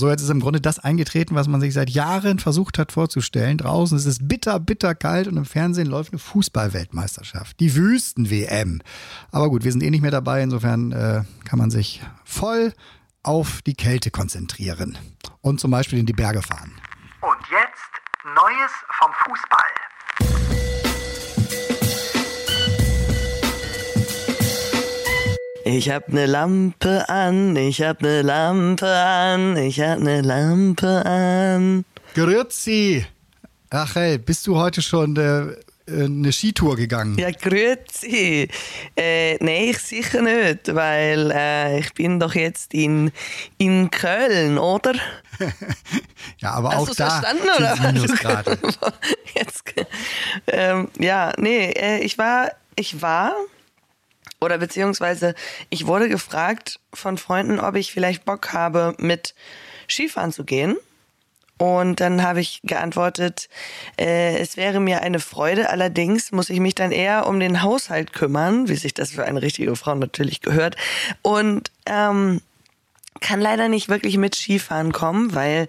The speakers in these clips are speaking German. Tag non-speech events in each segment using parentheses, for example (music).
So, jetzt ist im Grunde das eingetreten, was man sich seit Jahren versucht hat vorzustellen. Draußen ist es bitter, bitter kalt und im Fernsehen läuft eine Fußballweltmeisterschaft. Die Wüsten-WM. Aber gut, wir sind eh nicht mehr dabei. Insofern äh, kann man sich voll auf die Kälte konzentrieren und zum Beispiel in die Berge fahren. Und jetzt Neues vom Fußball. Ich hab ne Lampe an, ich hab ne Lampe an, ich hab ne Lampe an. Grüezi! Rachel, bist du heute schon äh, eine Skitour gegangen? Ja, grüezi. Äh, nee, ich sicher nicht, weil äh, ich bin doch jetzt in, in Köln, oder? (laughs) ja, aber Hast auch da verstanden, oder? Minusgrade. (laughs) Jetzt, ähm, ja, nee, äh, ich war, ich war, oder beziehungsweise ich wurde gefragt von Freunden, ob ich vielleicht Bock habe, mit Skifahren zu gehen. Und dann habe ich geantwortet, äh, es wäre mir eine Freude, allerdings muss ich mich dann eher um den Haushalt kümmern, wie sich das für eine richtige Frau natürlich gehört. Und ähm, kann leider nicht wirklich mit Skifahren kommen, weil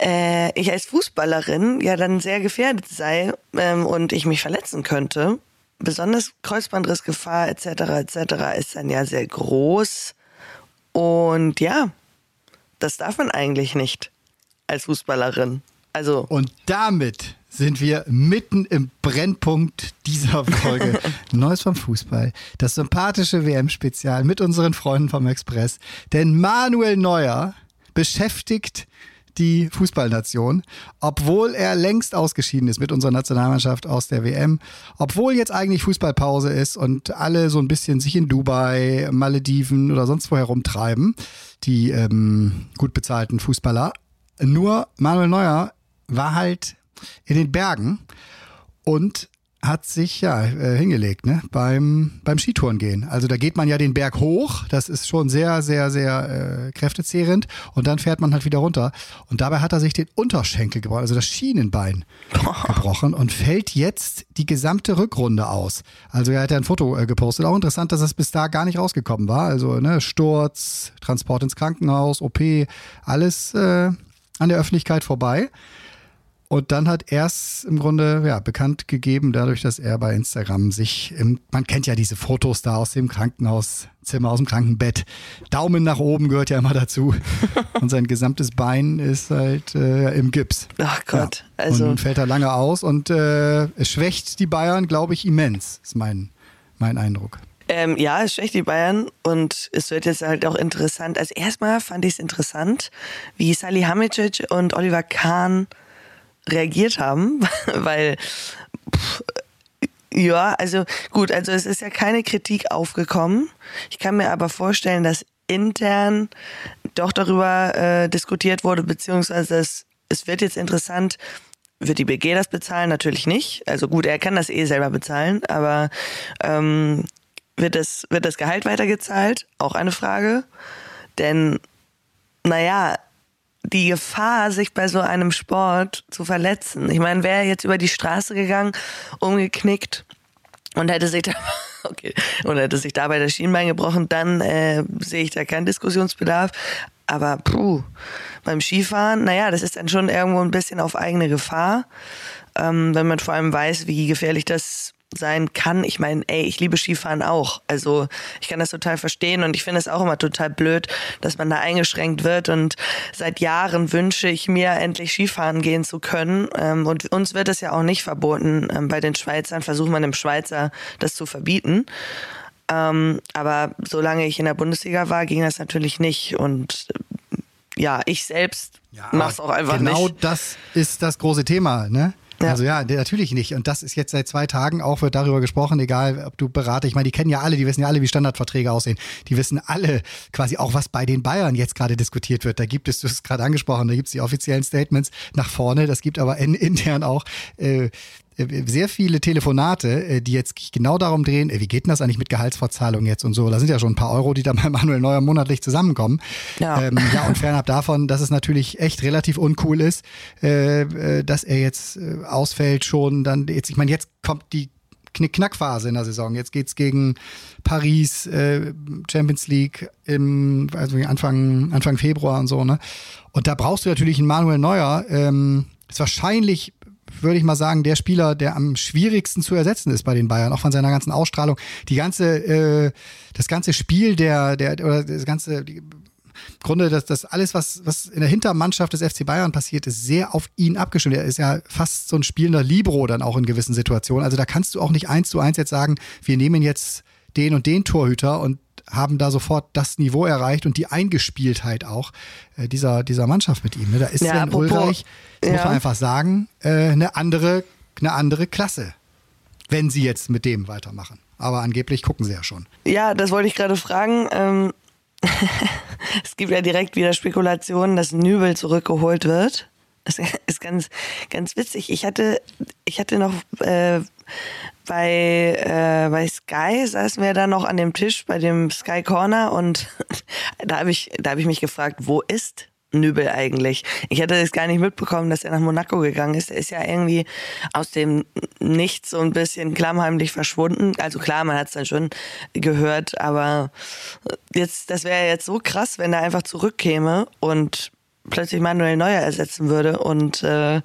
äh, ich als Fußballerin ja dann sehr gefährdet sei ähm, und ich mich verletzen könnte. Besonders Kreuzbandrissgefahr etc. etc. ist dann ja sehr groß. Und ja, das darf man eigentlich nicht als Fußballerin. Also Und damit sind wir mitten im Brennpunkt dieser Folge. (laughs) Neues vom Fußball. Das sympathische WM-Spezial mit unseren Freunden vom Express. Denn Manuel Neuer beschäftigt die Fußballnation, obwohl er längst ausgeschieden ist mit unserer Nationalmannschaft aus der WM, obwohl jetzt eigentlich Fußballpause ist und alle so ein bisschen sich in Dubai, Malediven oder sonst wo herumtreiben, die ähm, gut bezahlten Fußballer. Nur Manuel Neuer war halt in den Bergen und hat sich ja äh, hingelegt, ne? Beim, beim Skitouren gehen. Also da geht man ja den Berg hoch, das ist schon sehr, sehr, sehr äh, kräftezehrend und dann fährt man halt wieder runter. Und dabei hat er sich den Unterschenkel gebrochen, also das Schienenbein (laughs) gebrochen und fällt jetzt die gesamte Rückrunde aus. Also er hat ja ein Foto äh, gepostet. Auch interessant, dass es bis da gar nicht rausgekommen war. Also ne, Sturz, Transport ins Krankenhaus, OP, alles äh, an der Öffentlichkeit vorbei. Und dann hat er es im Grunde ja, bekannt gegeben, dadurch, dass er bei Instagram sich, im, man kennt ja diese Fotos da aus dem Krankenhauszimmer, aus dem Krankenbett. Daumen nach oben gehört ja immer dazu. (laughs) Und sein gesamtes Bein ist halt äh, im Gips. Ach Gott, Ja. also Und nun fällt er lange aus und äh, es schwächt die Bayern, glaube ich, immens, ist mein, mein Eindruck. Ähm, ja, es schwächt die Bayern und es wird jetzt halt auch interessant. Also erstmal fand ich es interessant, wie Salihamidzic und Oliver Kahn reagiert haben, (laughs) weil pff, ja, also gut, also es ist ja keine Kritik aufgekommen. Ich kann mir aber vorstellen, dass intern doch darüber äh, diskutiert wurde, beziehungsweise es, es wird jetzt interessant, wird die BG das bezahlen? Natürlich nicht. Also gut, er kann das eh selber bezahlen, aber ähm, wird, das, wird das Gehalt weitergezahlt? Auch eine Frage. Denn, naja, die Gefahr, sich bei so einem Sport zu verletzen. Ich meine, wäre jetzt über die Straße gegangen, umgeknickt und hätte sich da, (laughs) okay, und hätte sich dabei das Schienbein gebrochen, dann äh, sehe ich da keinen Diskussionsbedarf. Aber puh, beim Skifahren, naja, das ist dann schon irgendwo ein bisschen auf eigene Gefahr, ähm, wenn man vor allem weiß, wie gefährlich das sein kann. Ich meine, ey, ich liebe Skifahren auch. Also ich kann das total verstehen und ich finde es auch immer total blöd, dass man da eingeschränkt wird. Und seit Jahren wünsche ich mir, endlich Skifahren gehen zu können. Ähm, und uns wird es ja auch nicht verboten. Ähm, bei den Schweizern versucht man dem Schweizer das zu verbieten. Ähm, aber solange ich in der Bundesliga war, ging das natürlich nicht. Und ja, ich selbst mach's auch einfach genau nicht. das ist das große Thema, ne? Ja. Also ja, natürlich nicht. Und das ist jetzt seit zwei Tagen auch wird darüber gesprochen, egal ob du Berater, ich meine, die kennen ja alle, die wissen ja alle, wie Standardverträge aussehen. Die wissen alle quasi auch, was bei den Bayern jetzt gerade diskutiert wird. Da gibt es, du hast es gerade angesprochen, da gibt es die offiziellen Statements nach vorne, das gibt aber in, (laughs) intern auch äh, sehr viele Telefonate, äh, die jetzt genau darum drehen, äh, wie geht denn das eigentlich mit Gehaltsverzahlung jetzt und so. Da sind ja schon ein paar Euro, die da bei Manuel Neuer monatlich zusammenkommen. Ja. Ähm, ja, und fernab davon, dass es natürlich echt relativ uncool ist, äh, äh, dass er jetzt ausfällt schon dann jetzt, ich meine, jetzt kommt die Knick-Knack-Phase in der Saison. Jetzt geht's gegen Paris, äh, Champions League im also Anfang, Anfang Februar und so, ne? Und da brauchst du natürlich einen Manuel Neuer. Ähm, ist wahrscheinlich würde ich mal sagen, der Spieler, der am schwierigsten zu ersetzen ist bei den Bayern, auch von seiner ganzen Ausstrahlung. Die ganze, äh, das ganze Spiel der, der, oder das ganze, die, im Grunde, das, das alles, was, was in der Hintermannschaft des FC Bayern passiert, ist sehr auf ihn abgestimmt. Er ist ja fast so ein spielender Libro dann auch in gewissen Situationen. Also da kannst du auch nicht eins zu eins jetzt sagen, wir nehmen jetzt den und den Torhüter und haben da sofort das Niveau erreicht und die Eingespieltheit auch äh, dieser, dieser Mannschaft mit ihm. Ne? Da ist Ja, Sven Ulreich, muss ja. man einfach sagen, äh, eine andere, eine andere Klasse, wenn sie jetzt mit dem weitermachen. Aber angeblich gucken sie ja schon. Ja, das wollte ich gerade fragen. Ähm, (laughs) es gibt ja direkt wieder Spekulationen, dass Nübel zurückgeholt wird. Das (laughs) ist ganz, ganz witzig. Ich hatte, ich hatte noch äh, bei, äh, bei Sky saßen wir da noch an dem Tisch bei dem Sky Corner und (laughs) da habe ich, da habe ich mich gefragt, wo ist Nübel eigentlich? Ich hatte das gar nicht mitbekommen, dass er nach Monaco gegangen ist. Er ist ja irgendwie aus dem Nichts so ein bisschen klammheimlich verschwunden. Also klar, man hat es dann schon gehört, aber jetzt, das wäre jetzt so krass, wenn er einfach zurückkäme und plötzlich Manuel Neuer ersetzen würde und äh,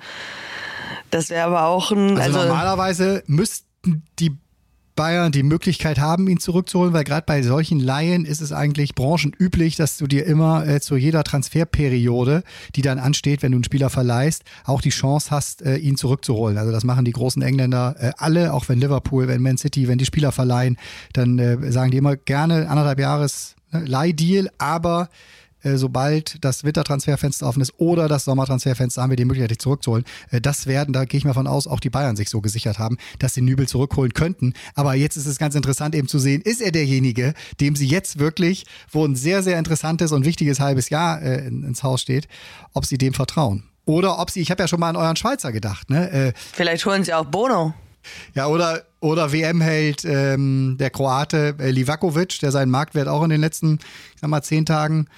das wäre aber auch ein, Also, also, normalerweise müssten die Bayern die Möglichkeit haben, ihn zurückzuholen, weil gerade bei solchen Laien ist es eigentlich branchenüblich, dass du dir immer äh, zu jeder Transferperiode, die dann ansteht, wenn du einen Spieler verleihst, auch die Chance hast, äh, ihn zurückzuholen. Also das machen die großen Engländer äh, alle, auch wenn Liverpool, wenn Man City, wenn die Spieler verleihen, dann äh, sagen die immer gerne anderthalb Jahres ne, Leihdeal, aber sobald das Wintertransferfenster offen ist oder das Sommertransferfenster, haben wir die Möglichkeit, dich zurückzuholen. Äh, Das werden, da gehe ich mal von aus, auch die Bayern sich so gesichert haben, dass sie Nübel zurückholen könnten. Aber jetzt ist es ganz interessant eben zu sehen, ist er derjenige, dem sie jetzt wirklich, wo ein sehr, sehr interessantes und wichtiges halbes Jahr äh, in- ins Haus steht, ob sie dem vertrauen. Oder ob sie, ich habe ja schon mal an euren Schweizer gedacht, ne? Äh, vielleicht holen sie auch Bono. ja, oder, oder WM-Held ähm, der Kroate äh, Livakovic, der seinen Marktwert auch in den letzten, ich sag mal, zehn Tagen äh,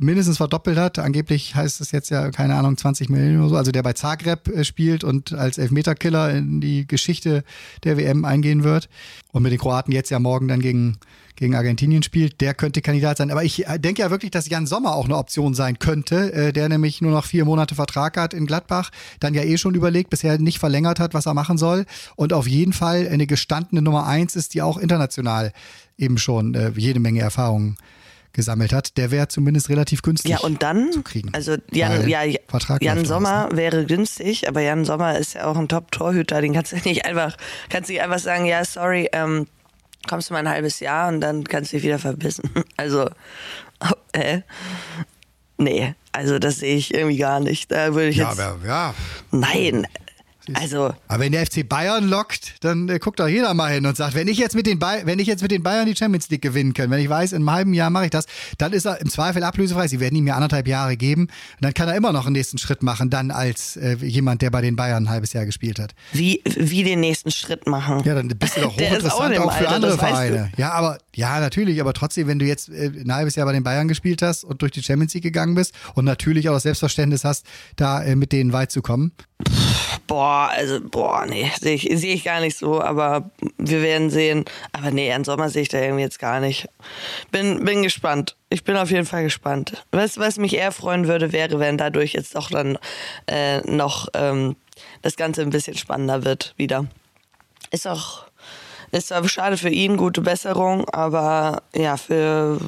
mindestens verdoppelt hat. Angeblich heißt es jetzt ja, keine Ahnung, 20 Millionen oder so. Also der bei Zagreb äh, spielt und als Elfmeterkiller in die Geschichte der WM eingehen wird. Und mit den Kroaten jetzt ja morgen dann gegen, gegen Argentinien spielt, der könnte Kandidat sein. Aber ich äh, denke ja wirklich, dass Jan Sommer auch eine Option sein könnte, äh, der nämlich nur noch vier Monate Vertrag hat in Gladbach, dann ja eh schon überlegt, bisher nicht verlängert hat, was er machen soll und auf jeden Fall eine gestandene Nummer eins ist, die auch international eben schon jede Menge Erfahrungen gesammelt hat. Der wäre zumindest relativ günstig Ja, und dann, zu kriegen. also Jan, ja, Jan läuft aus, Sommer ne? wäre günstig, aber Jan Sommer ist ja auch ein Top-Torhüter, den kannst du (laughs) nicht einfach, kannst du nicht einfach sagen, ja, sorry, ähm, kommst du mal ein halbes Jahr und dann kannst du dich wieder verbissen. (laughs) Also, (laughs) äh, nee, also das sehe ich irgendwie gar nicht. Da würde ich Ja, jetzt, aber ja. nein, also, Aber wenn der FC Bayern lockt, dann äh, guckt doch jeder mal hin und sagt, wenn ich jetzt mit den Bay wenn ich jetzt mit den Bayern die Champions League gewinnen kann, wenn ich weiß, in einem halben Jahr mache ich das, dann ist er im Zweifel ablösefrei. Sie werden ihm ja anderthalb Jahre geben und dann kann er immer noch einen nächsten Schritt machen, dann als äh, jemand, der bei den Bayern ein halbes Jahr gespielt hat. wie, wie den nächsten Schritt machen. Ja, dann bist du doch (laughs) auch hochinteressant in dem auch, für Alter, andere. Vereine. Ja, aber ja, natürlich, aber trotzdem, wenn du jetzt äh, ein halbes Jahr bei den Bayern gespielt hast und durch die Champions League gegangen bist und natürlich auch das Selbstverständnis hast, da äh, mit denen weit zu kommen. Boah, also, boah, nee, sehe ich, sehe ich gar nicht so, aber wir werden sehen. Aber nee, an Sommer sehe ich da irgendwie jetzt gar nicht. Bin, bin gespannt. Ich bin auf jeden Fall gespannt. Was, was mich eher freuen würde, wäre, wenn dadurch jetzt doch dann äh, noch ähm, das Ganze ein bisschen spannender wird wieder. Ist auch, ist zwar schade für ihn, gute Besserung, aber ja, für,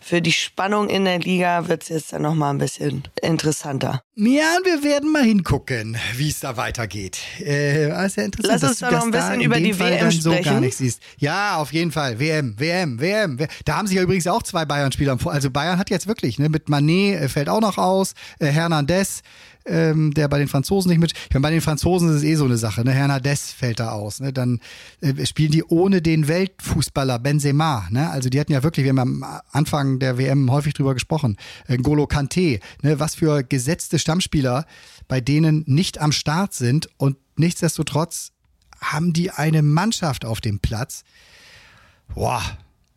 für die Spannung in der Liga wird es jetzt dann nochmal ein bisschen interessanter. Ja, und wir werden mal hingucken, wie es da weitergeht. Äh, das ist ja interessant, Lass uns dass doch noch ein da bisschen in über die Fall WM so gar sprechen. nicht siehst. Ja, auf jeden Fall. WM, WM, WM. Da haben sich ja übrigens auch zwei Bayern-Spieler vor. Also Bayern hat jetzt wirklich, ne, mit Manet äh, fällt auch noch aus, äh, Hernandez, ähm, der bei den Franzosen nicht mit. Ich meine, bei den Franzosen ist es eh so eine Sache, ne? Hernandez fällt da aus. Ne? Dann äh, spielen die ohne den Weltfußballer Benzema. Ne? Also die hatten ja wirklich, wir haben am Anfang der WM häufig drüber gesprochen, äh, Golo Kante, ne? was für gesetzte Stammspieler bei denen nicht am Start sind und nichtsdestotrotz haben die eine Mannschaft auf dem Platz. Boah,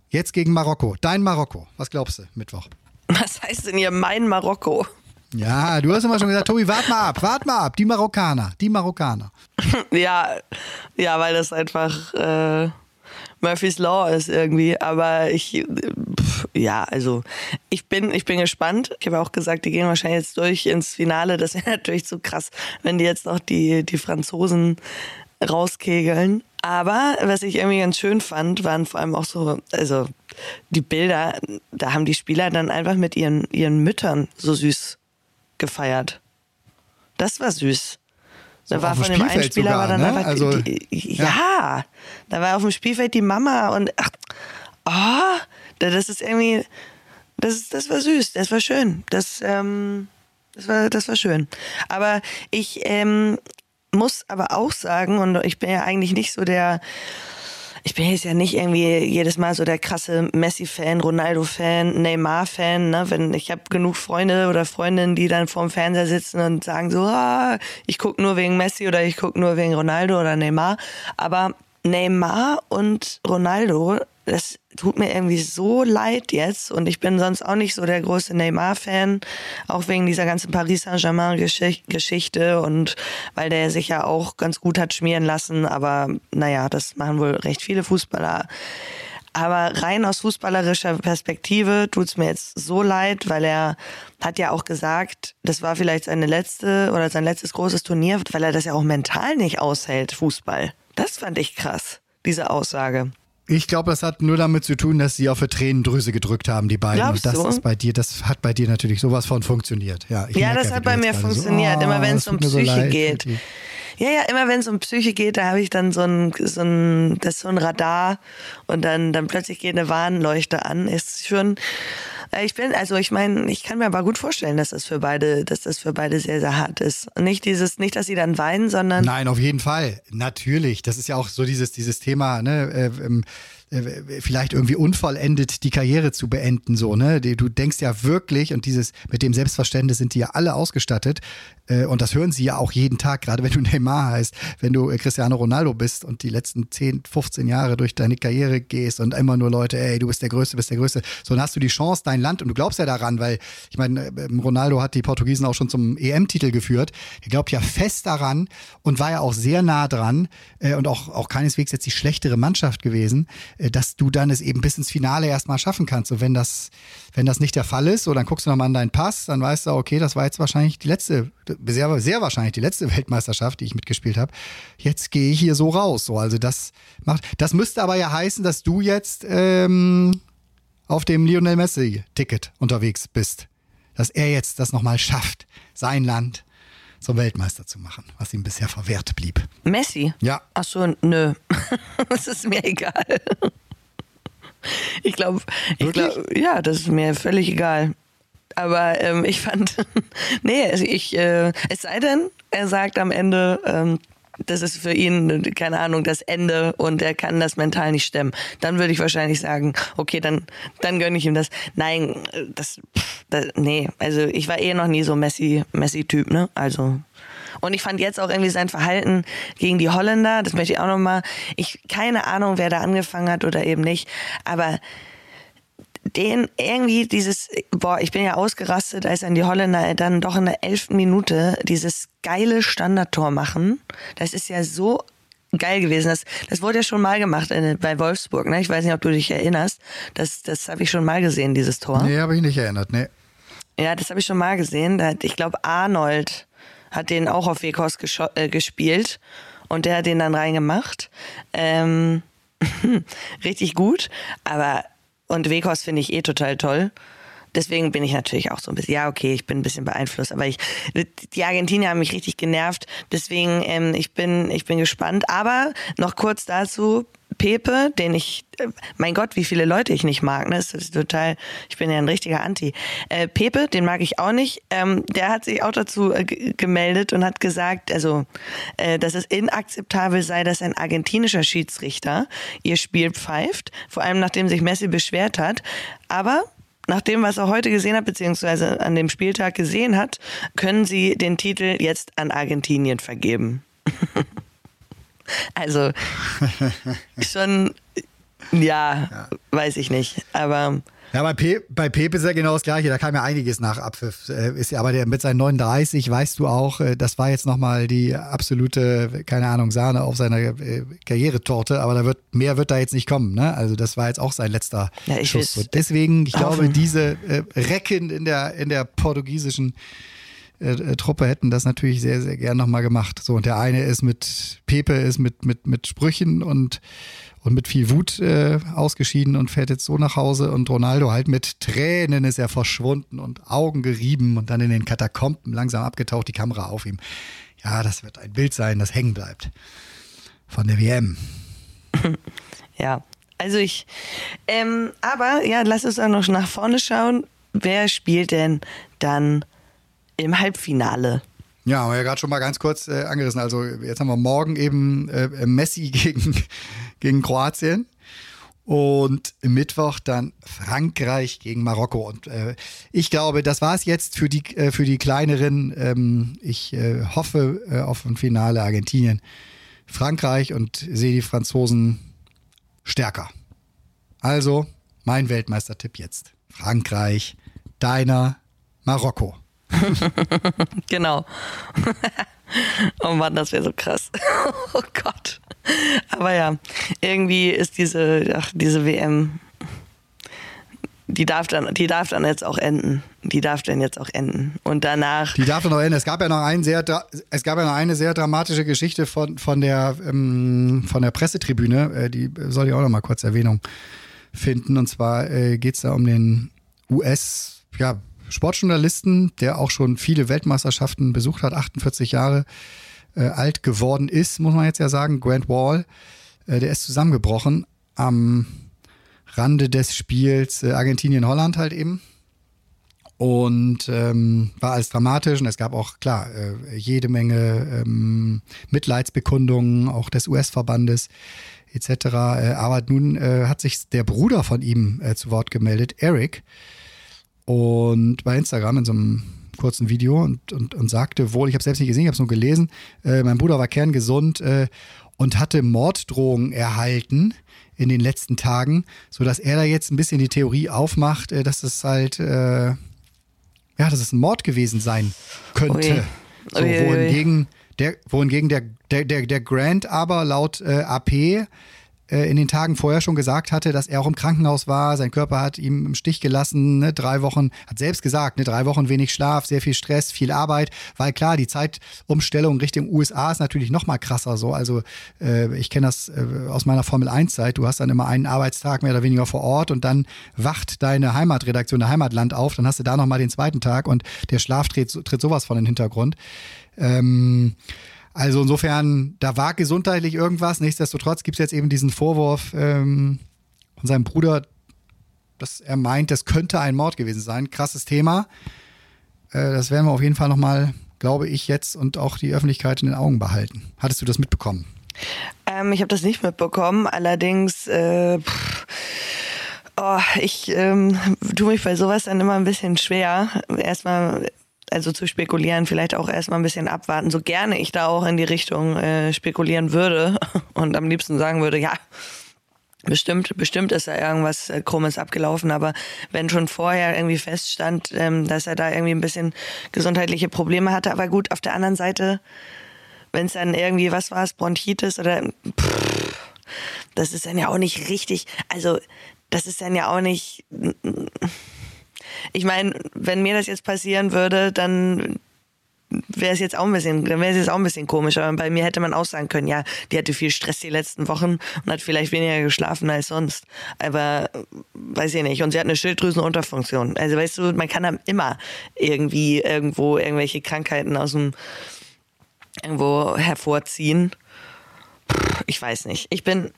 jetzt gegen Marokko. Dein Marokko. Was glaubst du, Mittwoch? Was heißt denn hier mein Marokko? Ja, du hast immer schon gesagt, Tobi, wart mal ab, wart mal ab. Die Marokkaner, die Marokkaner. (laughs) Ja, ja, weil das einfach äh, Murphy's Law ist irgendwie. Aber ich, pff, ja, also ich bin, ich bin gespannt. Ich habe auch gesagt, die gehen wahrscheinlich jetzt durch ins Finale. Das wäre (laughs) natürlich so krass, wenn die jetzt noch die, die Franzosen rauskegeln. Aber was ich irgendwie ganz schön fand, waren vor allem auch so, also die Bilder, da haben die Spieler dann einfach mit ihren, ihren Müttern so süß gefeiert. Das war süß. Da So war auf dem von dem einen Spieler sogar, war dann ne? einfach Also, die, die, ja. da war auf dem Spielfeld die Mama und ach, ah, da- das ist irgendwie, das, das war süß, das war schön, das, ähm, das war, das war schön. Aber ich ähm, muss aber auch sagen, und ich bin ja eigentlich nicht so der, ich bin jetzt ja nicht irgendwie jedes Mal so der krasse Messi-Fan, Ronaldo-Fan, Neymar-Fan. Ne? Wenn ich habe genug Freunde oder Freundinnen, die dann vorm Fernseher sitzen und sagen so, ah, ich gucke nur wegen Messi oder ich gucke nur wegen Ronaldo oder Neymar. Aber Neymar und Ronaldo, das tut mir irgendwie so leid jetzt. Und ich bin sonst auch nicht so der große Neymar-Fan, auch wegen dieser ganzen Paris Saint-Germain-Geschichte und weil der sich ja auch ganz gut hat schmieren lassen. Aber naja, das machen wohl recht viele Fußballer. Aber rein aus fußballerischer Perspektive tut's mir jetzt so leid, weil er hat ja auch gesagt, das war vielleicht seine letzte oder sein letztes großes Turnier, weil er das ja auch mental nicht aushält, Fußball. Das fand ich krass, diese Aussage. Ich glaube, das hat nur damit zu tun, dass sie auf die Tränendrüse gedrückt haben, die beiden. Glaubst und das du? ist bei dir, das hat bei dir natürlich sowas von funktioniert. Ja, ich Ja, das hat bei mir gerade so, funktioniert. Immer wenn es um so Psyche leid. geht. Ja, ja, immer wenn es um Psyche geht, da habe ich dann so ein, so ein, das so ein Radar und dann, dann plötzlich geht eine Warnleuchte an. Ist schon, ich bin, also ich meine, ich kann mir aber gut vorstellen, dass das für beide, dass das für beide sehr, sehr hart ist. Und nicht dieses, nicht, dass sie dann weinen, sondern Nein, auf jeden Fall. Natürlich. Das ist ja auch so dieses, dieses Thema, ne, äh, ähm, äh, vielleicht irgendwie unvollendet die Karriere zu beenden, so, ne? Du denkst ja wirklich, und dieses, mit dem Selbstverständnis sind die ja alle ausgestattet, äh, und das hören sie ja auch jeden Tag, gerade wenn du Neymar heißt, wenn du äh, Cristiano Ronaldo bist und die letzten 10, 15 Jahre durch deine Karriere gehst und immer nur Leute, ey, du bist der Größte, bist der Größte, so dann hast du die Chance, dein Land, und du glaubst ja daran, weil, ich meine, äh, Ronaldo hat die Portugiesen auch schon zum EM-Titel geführt. Er glaubt ja fest daran und war ja auch sehr nah dran äh, und auch, auch keineswegs jetzt die schlechtere Mannschaft gewesen, äh, dass du dann es eben bis ins Finale erstmal schaffen kannst. Und wenn das, wenn das nicht der Fall ist, so dann guckst du nochmal an deinen Pass, dann weißt du, okay, das war jetzt wahrscheinlich die letzte, sehr, sehr wahrscheinlich die letzte (laughs) Weltmeisterschaft, die ich mitgespielt habe. Jetzt gehe ich hier so raus. So, also das macht, das müsste aber ja heißen, dass du jetzt ähm, auf dem Lionel Messi-Ticket unterwegs bist. Dass er jetzt das nochmal schafft, sein Land zum Weltmeister zu machen, was ihm bisher verwehrt blieb. Messi. Ja. Ach so, nö. (laughs) das ist mir egal. Ich glaube, ich glaube, ja, das ist mir völlig egal. Aber ähm, ich fand, (laughs) nee, also ich, äh, es sei denn, er sagt am Ende, ähm, das ist für ihn, keine Ahnung, das Ende und er kann das mental nicht stemmen. Dann würde ich wahrscheinlich sagen, okay, dann, dann gönne ich ihm das. Nein, das, pff, das, nee, also ich war eh noch nie so Messi, Messi-Typ, ne? Also. Und ich fand jetzt auch irgendwie sein Verhalten gegen die Holländer, das möchte ich auch nochmal, ich, keine Ahnung, wer da angefangen hat oder eben nicht, aber den irgendwie dieses, boah, ich bin ja ausgerastet, als dann die Holländer dann doch in der elften Minute dieses geile Standardtor machen. Das ist ja so geil gewesen. Das, das wurde ja schon mal gemacht in, bei Wolfsburg. Ne? Ich weiß nicht, ob du dich erinnerst. Das, das habe ich schon mal gesehen, dieses Tor. Nee, habe ich nicht erinnert, nee. Ja, das habe ich schon mal gesehen. Ich glaube, Arnold hat den auch auf Wekos äh, gespielt und der hat den dann reingemacht. Ähm, (laughs) richtig gut, aber und Wekos finde ich eh total toll. Deswegen bin ich natürlich auch so ein bisschen, ja, okay, ich bin ein bisschen beeinflusst, aber ich, die Argentinier haben mich richtig genervt. Deswegen, ähm, ich bin, ich bin gespannt. Aber noch kurz dazu, Pepe, den ich, äh, mein Gott, wie viele Leute ich nicht mag, ne? Das ist total, ich bin ja ein richtiger Anti. Äh, Pepe, den mag ich auch nicht. Ähm, der hat sich auch dazu äh, gemeldet und hat gesagt, also, äh, dass es inakzeptabel sei, dass ein argentinischer Schiedsrichter ihr Spiel pfeift, vor allem nachdem sich Messi beschwert hat. Aber nach dem, was er heute gesehen hat, beziehungsweise an dem Spieltag gesehen hat, können sie den Titel jetzt an Argentinien vergeben. (laughs) also schon, ja, weiß ich nicht. Aber Ja, bei, Pe bei Pepe ist ja genau das Gleiche. Da kam ja einiges nach Abpfiff. Äh, Ist ja, aber der, mit seinen 39 weißt du auch, äh, das war jetzt nochmal die absolute, keine Ahnung, Sahne auf seiner äh, Karrieretorte. Aber da wird, mehr wird da jetzt nicht kommen. Ne? Also das war jetzt auch sein letzter Ja, Schuss. Und deswegen, ich glaube, Offen. diese äh, Recken in der, in der portugiesischen äh, äh, Truppe hätten das natürlich sehr, sehr gern nochmal gemacht. So, und der eine ist mit, Pepe ist mit, mit, mit Sprüchen und, und mit viel Wut äh, ausgeschieden und fährt jetzt so nach Hause und Ronaldo halt mit Tränen ist er verschwunden und Augen gerieben und dann in den Katakomben langsam abgetaucht, die Kamera auf ihm. Ja, das wird ein Bild sein, das hängen bleibt. Von der WM. (laughs) Ja, also ich, ähm, aber ja, lass uns auch noch nach vorne schauen. Wer spielt denn dann im Halbfinale? Ja, haben wir ja gerade schon mal ganz kurz äh, angerissen. Also jetzt haben wir morgen eben äh, Messi (laughs) gegen, gegen Kroatien und Mittwoch dann Frankreich gegen Marokko. Und äh, ich glaube, das war es jetzt für die, äh, für die kleineren. Ähm, ich äh, hoffe äh, auf ein Finale Argentinien, Frankreich und sehe die Franzosen stärker. Also mein Weltmeistertipp jetzt. Frankreich, deiner Marokko. (laughs) Genau. (laughs) oh Mann, das wäre so krass. (laughs) oh Gott. Aber ja, irgendwie ist diese, ach, diese WM, die darf, dann, die darf dann jetzt auch enden. Die darf dann jetzt auch enden. Und danach, Die darf doch noch enden. Es gab ja noch einen sehr, es gab ja noch eine sehr dramatische Geschichte von, von der, ähm, von der Pressetribüne. Äh, die soll ich auch noch mal kurz Erwähnung finden. Und zwar äh, geht es da um den US, ja, Sportjournalisten, der auch schon viele Weltmeisterschaften besucht hat, 48 Jahre äh, alt geworden ist, muss man jetzt ja sagen. Grant Wall, äh, der ist zusammengebrochen am Rande des Spiels äh, Argentinien-Holland halt eben und ähm, war alles dramatisch und es gab auch klar äh, jede Menge ähm, Mitleidsbekundungen auch des US-Verbandes etc. Äh, aber nun äh, hat sich der Bruder von ihm zu Wort gemeldet, Eric, und bei Instagram in so einem kurzen Video und, und, und sagte wohl, ich habe selbst nicht gesehen, ich habe es nur gelesen, äh, mein Bruder war kerngesund äh, und hatte Morddrohungen erhalten in den letzten Tagen, sodass er da jetzt ein bisschen die Theorie aufmacht, äh, dass es halt, äh, ja, dass es ein Mord gewesen sein könnte. Ui. So, wohingegen der, wohingegen der, der, der, der Grant aber laut äh, AP in den Tagen vorher schon gesagt hatte, dass er auch im Krankenhaus war, sein Körper hat ihm im Stich gelassen, ne, drei Wochen, hat selbst gesagt, ne, drei Wochen wenig Schlaf, sehr viel Stress, viel Arbeit, weil klar, die Zeitumstellung Richtung USA ist natürlich noch mal krasser so, also äh, ich kenne das äh, aus meiner Formel-1-Zeit, du hast dann immer einen Arbeitstag mehr oder weniger vor Ort und dann wacht deine Heimatredaktion, der Heimatland auf, dann hast du da noch mal den zweiten Tag und der Schlaf tritt, tritt sowas von in den Hintergrund. Ähm, also insofern, da war gesundheitlich irgendwas. Nichtsdestotrotz gibt es jetzt eben diesen Vorwurf ähm, von seinem Bruder, dass er meint, das könnte ein Mord gewesen sein. Krasses Thema. Äh, das werden wir auf jeden Fall nochmal, glaube ich, jetzt und auch die Öffentlichkeit in den Augen behalten. Hattest du das mitbekommen? ähm, ich habe das nicht mitbekommen, allerdings, äh, oh, ich ähm, tue mich bei sowas dann immer ein bisschen schwer. Erstmal also zu spekulieren, vielleicht auch erstmal ein bisschen abwarten, so gerne ich da auch in die Richtung äh, spekulieren würde (laughs) und am liebsten sagen würde, ja, bestimmt, bestimmt ist da irgendwas äh, Krummes abgelaufen, aber wenn schon vorher irgendwie feststand, ähm, dass er da irgendwie ein bisschen gesundheitliche Probleme hatte, aber gut, auf der anderen Seite, wenn es dann irgendwie, was war es, Bronchitis oder pff, das ist dann ja auch nicht richtig, also das ist dann ja auch nicht ich meine, wenn mir das jetzt passieren würde, dann wäre es jetzt auch ein bisschen, dann wäre es jetzt auch ein bisschen komisch. Aber bei mir hätte man auch sagen können, ja, die hatte viel Stress die letzten Wochen und hat vielleicht weniger geschlafen als sonst. Aber weiß ich nicht. Und sie hat eine Schilddrüsenunterfunktion. Also weißt du, man kann dann immer irgendwie irgendwo irgendwelche Krankheiten aus dem irgendwo hervorziehen. Ich weiß nicht. Ich bin,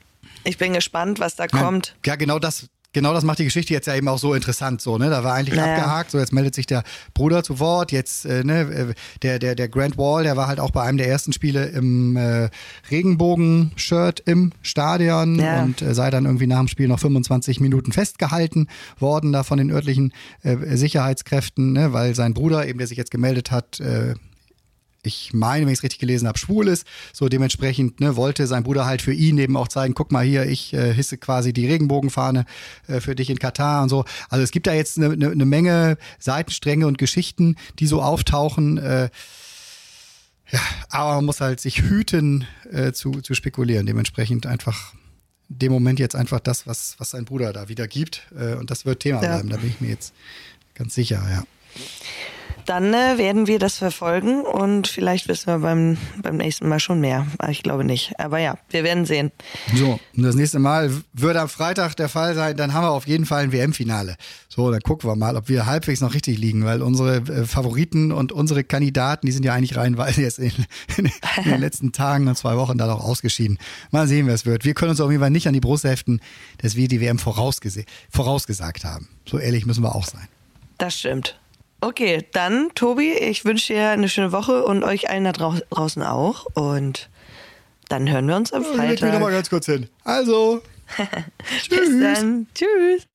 ich bin gespannt, was da kommt. Ja, genau das. Genau das macht die Geschichte jetzt ja eben auch so interessant. So, ne? Da war eigentlich Naja. abgehakt. So, jetzt meldet sich der Bruder zu Wort. Jetzt, äh, ne, äh, der, der, der Grant Wall, der war halt auch bei einem der ersten Spiele im äh, Regenbogen-Shirt im Stadion Ja. und äh, sei dann irgendwie nach dem Spiel noch 25 Minuten festgehalten worden, da von den örtlichen äh, Sicherheitskräften, ne? weil sein Bruder, eben der sich jetzt gemeldet hat, äh, ich meine, wenn ich es richtig gelesen habe, schwul ist. So dementsprechend ne, wollte sein Bruder halt für ihn eben auch zeigen, guck mal hier, ich äh, hisse quasi die Regenbogenfahne äh, für dich in Katar und so. Also es gibt da jetzt eine ne, ne Menge Seitenstränge und Geschichten, die so auftauchen. Äh, ja, aber man muss halt sich hüten äh, zu, zu spekulieren. Dementsprechend einfach dem Moment jetzt einfach das, was, was sein Bruder da wieder gibt. Äh, und das wird Thema Ja. bleiben, da bin ich mir jetzt ganz sicher, ja. Dann äh, werden wir das verfolgen und vielleicht wissen wir beim, beim nächsten Mal schon mehr. Aber ich glaube nicht. Aber ja, wir werden sehen. So, und das nächste Mal würde am Freitag der Fall sein, dann haben wir auf jeden Fall ein WM-Finale. So, dann gucken wir mal, ob wir halbwegs noch richtig liegen, weil unsere äh, Favoriten und unsere Kandidaten, die sind ja eigentlich reihenweise jetzt in, in, in den letzten Tagen und zwei Wochen dann auch ausgeschieden. Mal sehen, wer es wird. Wir können uns auf jeden Fall nicht an die Brust heften, dass wir die WM vorausgesagt haben. So ehrlich müssen wir auch sein. Das stimmt. Okay, dann, Tobi, ich wünsche dir eine schöne Woche und euch allen da drau draußen auch. Und dann hören wir uns am Ich leg mich noch mal Freitag. ganz kurz hin. Also, (laughs) Bis dann. Tschüss.